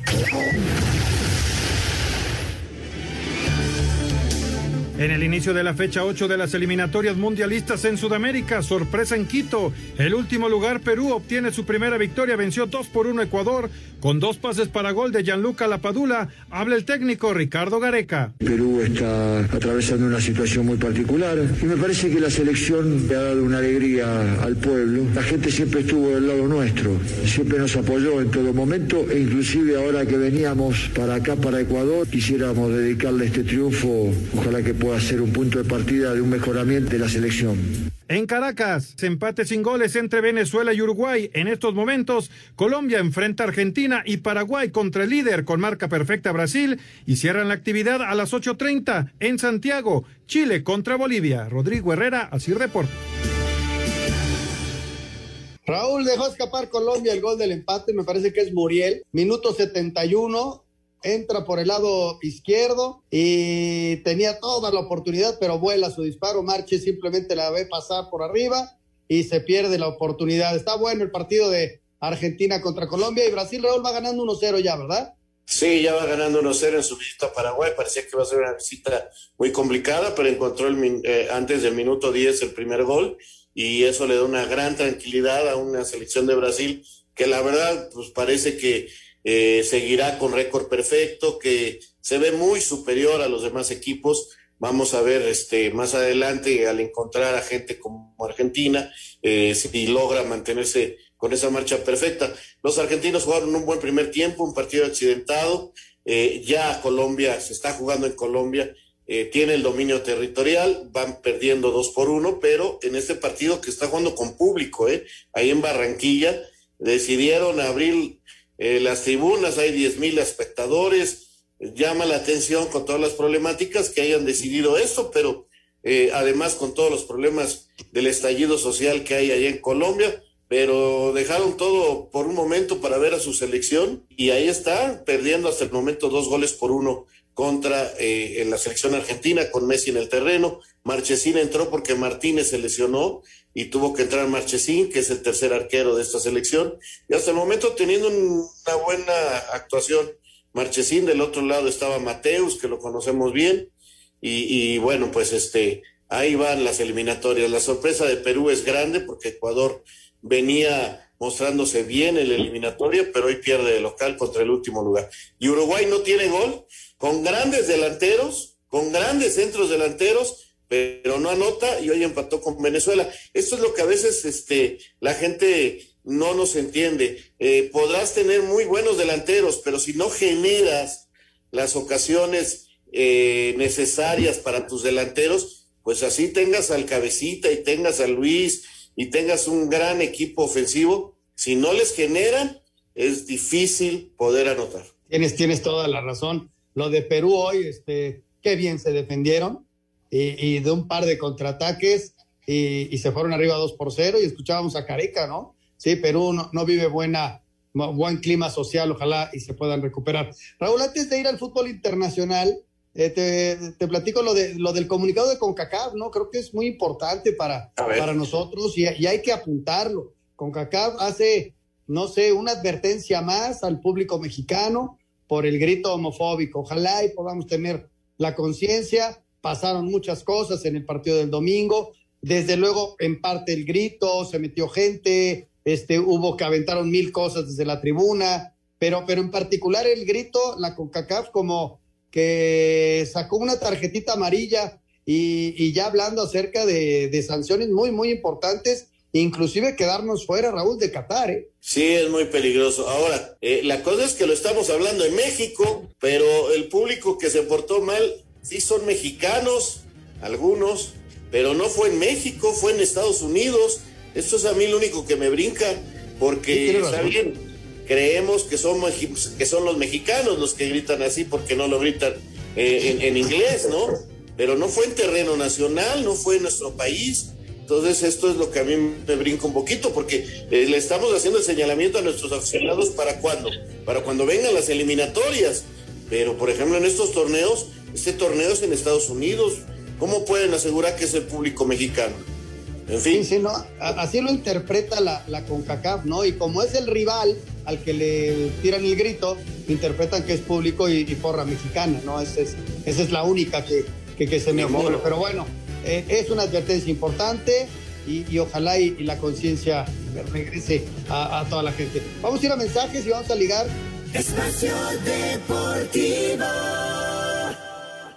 En el inicio de la fecha 8 de las eliminatorias mundialistas en Sudamérica, sorpresa en Quito. El último lugar, Perú, obtiene su primera victoria, venció 2 por 1 Ecuador, con dos pases para gol de Gianluca Lapadula. Habla el técnico Ricardo Gareca. Perú está atravesando una situación muy particular y me parece que la selección le ha dado una alegría al pueblo. La gente siempre estuvo del lado nuestro, siempre nos apoyó en todo momento e inclusive ahora que veníamos para acá, para Ecuador, quisiéramos dedicarle este triunfo, ojalá que ser un punto de partida de un mejoramiento de la selección. En Caracas, empate sin goles entre Venezuela y Uruguay. En estos momentos, Colombia enfrenta a Argentina y Paraguay contra el líder con marca perfecta Brasil y cierran la actividad a las 8.30 en Santiago. Chile contra Bolivia. Rodrigo Herrera, así reporta. Raúl dejó escapar Colombia el gol del empate, me parece que es Muriel. Minuto 71, entra por el lado izquierdo y tenía toda la oportunidad, pero vuela su disparo. Marche simplemente la ve pasar por arriba y se pierde la oportunidad. Está bueno el partido de Argentina contra Colombia y Brasil, Raúl va ganando 1-0 ya, ¿verdad? Sí, ya va ganando 1-0 en su visita a Paraguay. Parecía que iba a ser una visita muy complicada, pero encontró el, eh, antes del minuto 10 el primer gol y eso le da una gran tranquilidad a una selección de Brasil que la verdad pues parece que eh, seguirá con récord perfecto, que se ve muy superior a los demás equipos. Vamos a ver este, más adelante al encontrar a gente como Argentina, eh, si logra mantenerse con esa marcha perfecta. Los argentinos jugaron un buen primer tiempo, un partido accidentado. Eh, ya Colombia se está jugando en Colombia, eh, tiene el dominio territorial, van perdiendo dos por uno, pero en este partido que está jugando con público, eh, ahí en Barranquilla, decidieron abrir eh, las tribunas, hay diez mil espectadores, llama la atención con todas las problemáticas que hayan decidido esto, pero además con todos los problemas del estallido social que hay allá en Colombia, pero dejaron todo por un momento para ver a su selección y ahí está, perdiendo hasta el momento dos goles por uno contra eh, en la selección argentina con Messi en el terreno. Marchesín entró porque Martínez se lesionó y tuvo que entrar Marchesín, que es el tercer arquero de esta selección, y hasta el momento teniendo una buena actuación. Marchesín, del otro lado estaba Mateus, que lo conocemos bien, y, y bueno, pues este, ahí van las eliminatorias. La sorpresa de Perú es grande porque Ecuador venía mostrándose bien en la eliminatoria, pero hoy pierde de local contra el último lugar. Y Uruguay no tiene gol, con grandes delanteros, con grandes centros delanteros, pero no anota y hoy empató con Venezuela. Esto es lo que a veces este, la gente no nos entiende. Eh, podrás tener muy buenos delanteros, pero si no generas las ocasiones eh, necesarias para tus delanteros, pues así tengas al cabecita y tengas a Luis y tengas un gran equipo ofensivo, si no les generan, es difícil poder anotar. Tienes, tienes toda la razón. Lo de Perú hoy, este, qué bien se defendieron y, de un par de contraataques y, se fueron arriba 2 por 0 y escuchábamos a Careca, ¿no? Sí, Perú no, no vive buena, buen clima social, ojalá y se puedan recuperar. Raúl, antes de ir al fútbol internacional, eh, te, platico lo, de, lo del comunicado de CONCACAF, ¿no? Creo que es muy importante para, para nosotros y, hay que apuntarlo. CONCACAF hace, no sé, una advertencia más al público mexicano por el grito homofóbico. Ojalá y podamos tener la conciencia. Pasaron muchas cosas en el partido del domingo. Desde luego, en parte el grito, se metió gente, este, hubo que aventaron mil cosas desde la tribuna, pero, pero en particular el grito, la CONCACAF como que sacó una tarjetita amarilla y, ya hablando acerca de, sanciones muy, muy importantes, inclusive quedarnos fuera, Raúl, de Qatar. ¿eh? Sí, es muy peligroso. Ahora, eh, la cosa es que lo estamos hablando en México, pero el público que se portó mal, sí son mexicanos, algunos, pero no fue en México, fue en Estados Unidos. Esto es a mí lo único que me brinca, porque está bien, creemos que son, que son los mexicanos los que gritan así porque no lo gritan eh, en, inglés, ¿no? Pero no fue en terreno nacional, no fue en nuestro país. Entonces esto es lo que a mí me brinca un poquito porque eh, le estamos haciendo el señalamiento a nuestros aficionados para cuándo, para cuando vengan las eliminatorias. Pero por ejemplo en estos torneos, este torneo es en Estados Unidos. ¿Cómo pueden asegurar que es el público mexicano? En fin. Sí, ¿no? Así lo interpreta la, la CONCACAF, ¿no? Y como es el rival al que le tiran el grito, interpretan que es público y, porra mexicana, ¿no? Esa es, esa es la única que, que, se me ocurre. Pero bueno, eh, es una advertencia importante y, ojalá y, la conciencia regrese a, a toda la gente. Vamos a ir a mensajes y vamos a ligar. Espacio Deportivo.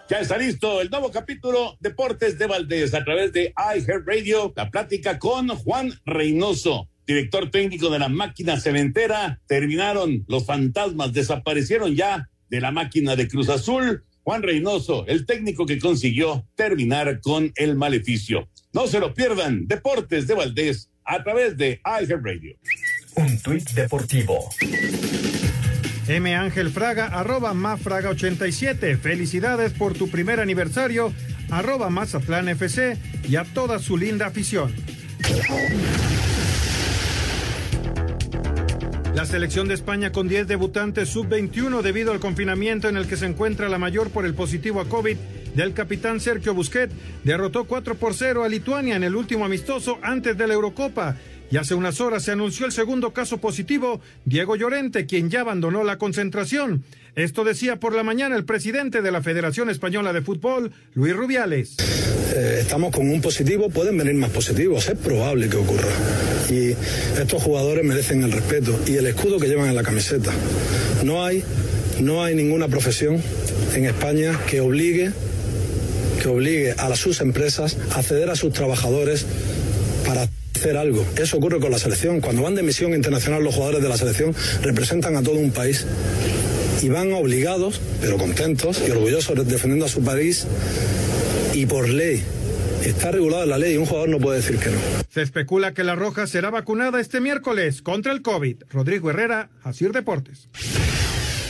Ya está listo el nuevo capítulo Deportes de Valdés a través de iHeartRadio, la plática con Juan Reynoso, director técnico de la máquina cementera. Terminaron los fantasmas, desaparecieron ya de la máquina de Cruz Azul. Juan Reynoso, el técnico que consiguió terminar con el maleficio. No se lo pierdan, Deportes de Valdés a través de iHeartRadio. Un tuit deportivo. M. Ángel Fraga, arroba Mafraga87. Felicidades por tu primer aniversario, arroba Mazatlán FC y a toda su linda afición. La selección de España con 10 debutantes sub-21 debido al confinamiento en el que se encuentra la mayor por el positivo a COVID del capitán Sergio Busquet derrotó 4 por 0 a Lituania en el último amistoso antes de la Eurocopa. Y hace unas horas se anunció el segundo caso positivo, Diego Llorente, quien ya abandonó la concentración. Esto decía por la mañana el presidente de la Federación Española de Fútbol, Luis Rubiales. Eh, estamos con un positivo, pueden venir más positivos, es probable que ocurra. Y estos jugadores merecen el respeto y el escudo que llevan en la camiseta. No hay, no hay ninguna profesión en España que obligue, que obligue a sus empresas a ceder a sus trabajadores para hacer algo. Eso ocurre con la selección. Cuando van de misión internacional los jugadores de la selección representan a todo un país y van obligados, pero contentos y orgullosos defendiendo a su país y por ley. Está regulado en la ley y un jugador no puede decir que no. Se especula que la Roja será vacunada este miércoles contra el COVID. Rodrigo Herrera, Asir Deportes.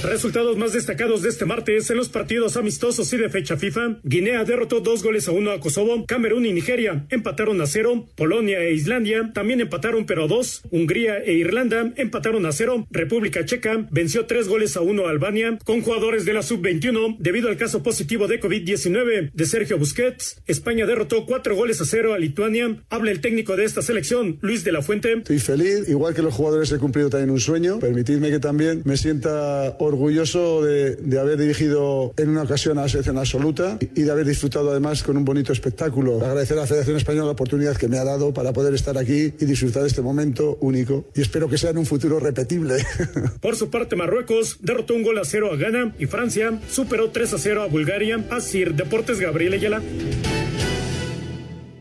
Resultados más destacados de este martes en los partidos amistosos y de fecha FIFA. Guinea derrotó dos goles a uno a Kosovo. Camerún y Nigeria empataron a cero. Polonia e Islandia también empataron pero a dos. Hungría e Irlanda empataron a cero. República Checa venció tres goles a uno a Albania con jugadores de la sub-21 debido al caso positivo de COVID-19 de Sergio Busquets. España derrotó cuatro goles a cero a Lituania. Habla el técnico de esta selección, Luis de la Fuente. Estoy feliz, igual que los jugadores he cumplido también un sueño. Permitidme que también me sienta orgulloso de, de, haber dirigido en una ocasión a la selección absoluta y de haber disfrutado además con un bonito espectáculo. Agradecer a la Federación Española la oportunidad que me ha dado para poder estar aquí y disfrutar de este momento único y espero que sea en un futuro repetible. [laughs] Por su parte, Marruecos derrotó un gol a cero a Ghana y Francia superó 3 a 0 a Bulgaria. Así, Deportes Gabriel Ayala.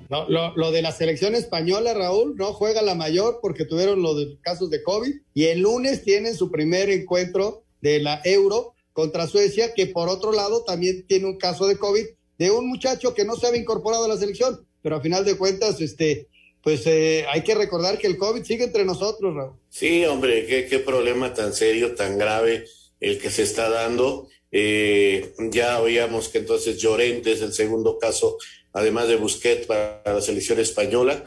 No, lo, lo, de la selección española, Raúl, no juega la mayor porque tuvieron los casos de COVID y el lunes tienen su primer encuentro de la Euro contra Suecia, que por otro lado también tiene un caso de COVID de un muchacho que no se había incorporado a la selección, pero a final de cuentas, este, pues eh, hay que recordar que el COVID sigue entre nosotros, Raúl. Sí, hombre, qué, qué problema tan serio, tan grave el que se está dando. Eh, ya oíamos que entonces Llorente es el segundo caso, además de Busquets para la selección española.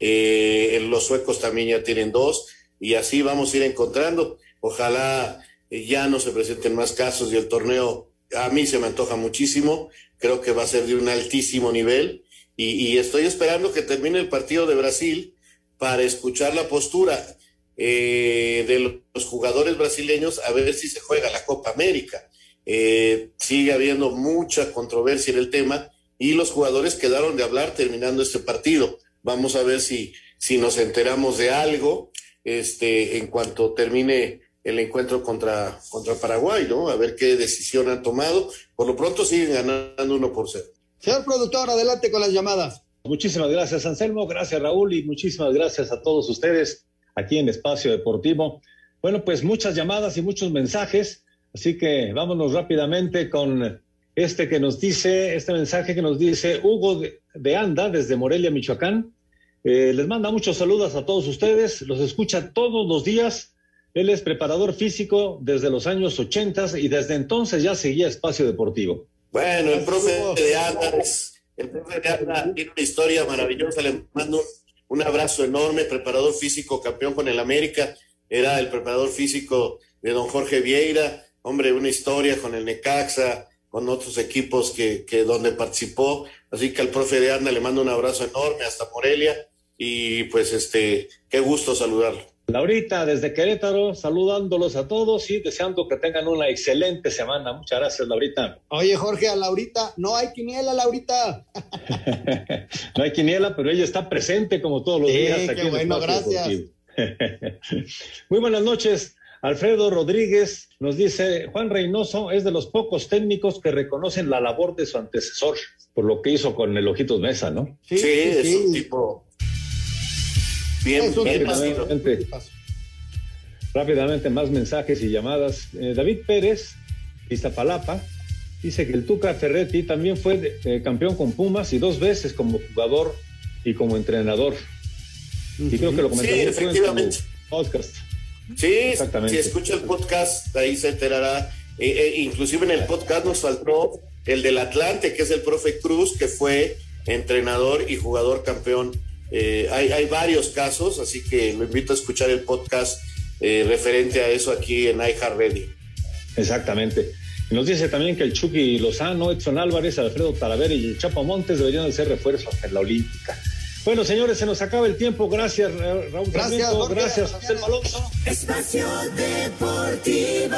Eh, los suecos también ya tienen dos y así vamos a ir encontrando. Ojalá ya no se presenten más casos y el torneo a mí se me antoja muchísimo, creo que va a ser de un altísimo nivel y, y estoy esperando que termine el partido de Brasil para escuchar la postura eh, de los jugadores brasileños a ver si se juega la Copa América. Eh, sigue habiendo mucha controversia en el tema y los jugadores quedaron de hablar terminando este partido. Vamos a ver si, si nos enteramos de algo este, en cuanto termine el encuentro contra, contra Paraguay, ¿no? A ver qué decisión han tomado. Por lo pronto siguen ganando uno por cero. Señor productor, adelante con las llamadas. Muchísimas gracias, Anselmo. Gracias, Raúl. Y muchísimas gracias a todos ustedes aquí en Espacio Deportivo. Bueno, pues muchas llamadas y muchos mensajes. Así que vámonos rápidamente con este que nos dice, este mensaje que nos dice Hugo de, de Anda desde Morelia, Michoacán. Eh, les manda muchos saludos a todos ustedes. Los escucha todos los días él es preparador físico desde los años 80 y desde entonces ya seguía espacio deportivo. Bueno, el profe de Anda, el profe de Anda tiene una historia maravillosa. Le mando un abrazo enorme, preparador físico, campeón con el América. Era el preparador físico de don Jorge Vieira. Hombre, una historia con el Necaxa, con otros equipos que, que donde participó. Así que al profe de Anda le mando un abrazo enorme hasta Morelia. Y pues este, qué gusto saludarlo. Laurita, desde Querétaro, saludándolos a todos y deseando que tengan una excelente semana. Muchas gracias, Laurita. Oye, Jorge, a Laurita, no hay quiniela, Laurita. [laughs] no hay quiniela, pero ella está presente como todos los sí, días. Aquí qué bueno, gracias. [laughs] Muy buenas noches. Alfredo Rodríguez nos dice, Juan Reynoso es de los pocos técnicos que reconocen la labor de su antecesor, por lo que hizo con el Ojitos Mesa, ¿no? Sí, sí, es un tipo Bien, bien rápidamente, rápidamente, más mensajes y llamadas. Eh, David Pérez, Iztapalapa, dice que el Tuca Ferretti también fue de, eh, campeón con Pumas y dos veces como jugador y como entrenador. Y creo que lo comentamos sí, efectivamente. en podcast. Sí, si escucha el podcast, ahí se enterará. Eh, eh, inclusive en el podcast nos faltó el del Atlante, que es el profe Cruz, que fue entrenador y jugador campeón eh, hay, hay, varios casos, así que lo invito a escuchar el podcast eh, referente a eso aquí en iHeartRadio. Exactamente. Y nos dice también que el Chucky Lozano, Edson Álvarez, Alfredo Talavera y el Chapo Montes deberían de ser refuerzos en la Olímpica. Bueno, señores, se nos acaba el tiempo. Gracias, Raúl. Gracias. Jorge. Gracias, José Alonso. Espacio Deportivo.